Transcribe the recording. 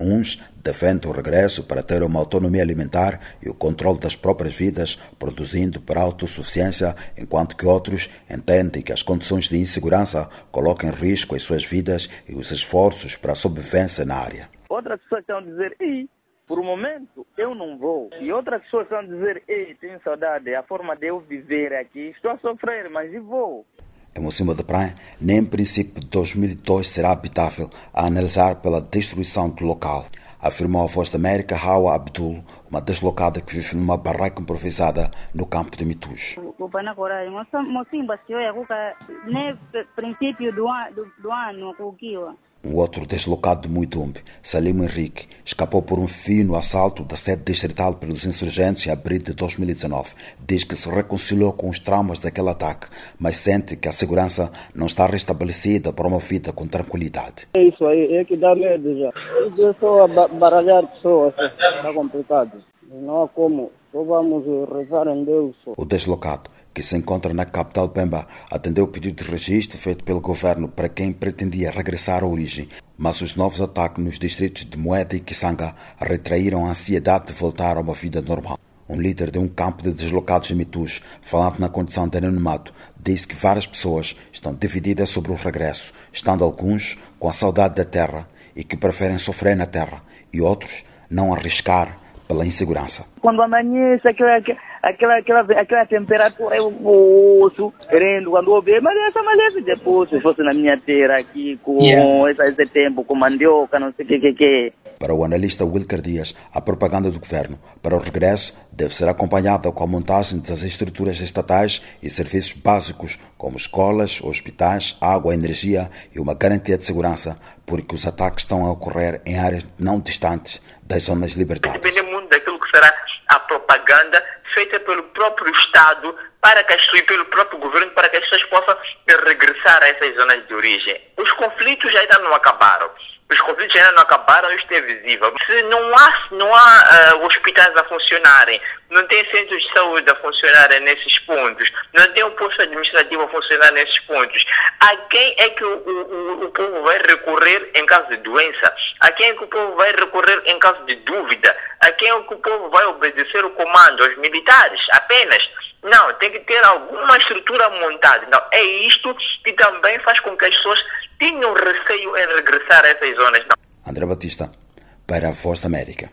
Uns defendem o regresso para ter uma autonomia alimentar e o controle das próprias vidas, produzindo para a autossuficiência, enquanto que outros entendem que as condições de insegurança colocam em risco as suas vidas e os esforços para a sobrevivência na área. Outras pessoas estão a dizer, Ei, por um momento eu não vou. E outras pessoas estão a dizer, ei, tenho saudade, a forma de eu viver aqui, estou a sofrer, mas e vou. Em Mocimba de Praia, nem em princípio de 2002 será habitável, a analisar pela destruição do local, afirmou a voz da América Hawa Abdul, uma deslocada que vive numa barraca improvisada no campo de Mitus. Mocimba, nem princípio do ano, um outro deslocado de Muitumbe, Salim Henrique, escapou por um fio no assalto da sede distrital pelos insurgentes em abril de 2019. Diz que se reconciliou com os traumas daquele ataque, mas sente que a segurança não está restabelecida para uma vida com tranquilidade. É isso aí, é que dá medo já. Eu só baralhar pessoas, está complicado. Não há como, só vamos rezar em Deus. O deslocado que se encontra na capital Pemba, atendeu o pedido de registro feito pelo governo para quem pretendia regressar à origem, mas os novos ataques nos distritos de Moeda e Kisanga retraíram a ansiedade de voltar a uma vida normal. Um líder de um campo de deslocados em Mitus, falando na condição de anonimato, disse que várias pessoas estão divididas sobre o regresso, estando alguns com a saudade da terra e que preferem sofrer na terra, e outros não arriscar pela insegurança. Quando amanhece, aquela, aquela, aquela, aquela temperatura, eu posso, querendo, quando eu vejo, mas essa amanhece depois, se fosse na minha terra aqui, com yeah. esse, esse tempo, com mandioca, não sei o que, que, que. Para o analista Wilker Dias, a propaganda do governo para o regresso deve ser acompanhada com a montagem das estruturas estatais e serviços básicos, como escolas, hospitais, água, energia e uma garantia de segurança, porque os ataques estão a ocorrer em áreas não distantes das zonas libertadas. Depende muito daquilo que será propaganda feita pelo próprio Estado para que e pelo próprio governo para que as pessoas possam regressar a essas zonas de origem. Os conflitos ainda não acabaram. Os conflitos ainda não acabaram, isto é visível. Se não há, não há uh, hospitais a funcionarem, não tem centros de saúde a funcionarem nesses pontos, não tem um posto administrativo a funcionar nesses pontos, a quem é que o, o, o povo vai recorrer em caso de doença? A quem é que o povo vai recorrer em caso de dúvida? A quem é que o povo vai obedecer o comando? Aos militares apenas? Não, tem que ter alguma estrutura montada. Então, é isto que também faz com que as pessoas tenham receio em regressar a essas zonas. Não. André Batista, para a Voz da América.